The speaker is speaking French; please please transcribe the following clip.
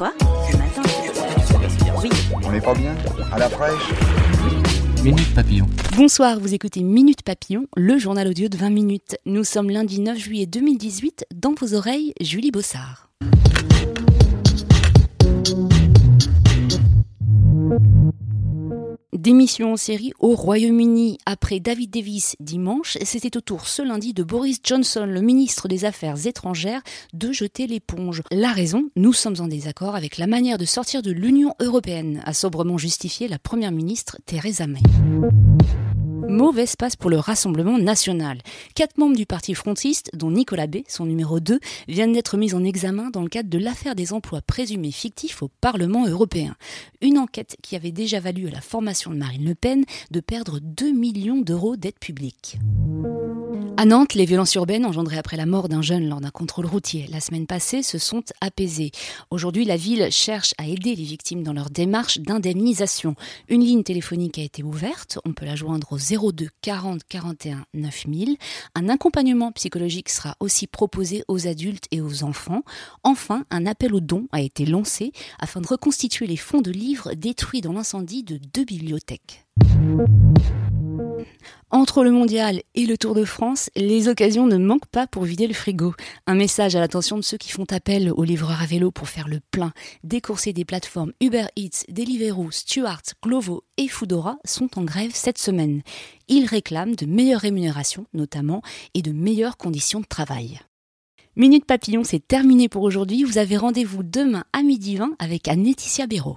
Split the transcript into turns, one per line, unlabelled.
Quoi Ce matin Oui.
On n'est pas bien À la fraîche
Minute Papillon.
Bonsoir, vous écoutez Minute Papillon, le journal audio de 20 minutes. Nous sommes lundi 9 juillet 2018, dans vos oreilles, Julie Bossard. Démission en série au Royaume-Uni après David Davis dimanche, c'était au tour ce lundi de Boris Johnson, le ministre des Affaires étrangères, de jeter l'éponge. La raison, nous sommes en désaccord avec la manière de sortir de l'Union européenne, a sobrement justifié la première ministre Theresa May. Mauvaise passe pour le Rassemblement national. Quatre membres du parti frontiste, dont Nicolas B, son numéro 2, viennent d'être mis en examen dans le cadre de l'affaire des emplois présumés fictifs au Parlement européen. Une enquête qui avait déjà valu à la formation de Marine Le Pen de perdre 2 millions d'euros d'aide publique. À Nantes, les violences urbaines engendrées après la mort d'un jeune lors d'un contrôle routier la semaine passée se sont apaisées. Aujourd'hui, la ville cherche à aider les victimes dans leur démarche d'indemnisation. Une ligne téléphonique a été ouverte, on peut la joindre au 02 40 41 9000. Un accompagnement psychologique sera aussi proposé aux adultes et aux enfants. Enfin, un appel aux dons a été lancé afin de reconstituer les fonds de livres détruits dans l'incendie de deux bibliothèques. Entre le mondial et le Tour de France, les occasions ne manquent pas pour vider le frigo. Un message à l'attention de ceux qui font appel aux livreurs à vélo pour faire le plein. Des coursiers des plateformes Uber Eats, Deliveroo, Stuart, Glovo et Foodora sont en grève cette semaine. Ils réclament de meilleures rémunérations notamment et de meilleures conditions de travail. Minute Papillon, c'est terminé pour aujourd'hui. Vous avez rendez-vous demain à midi 20 avec Anne-Laetitia Béraud.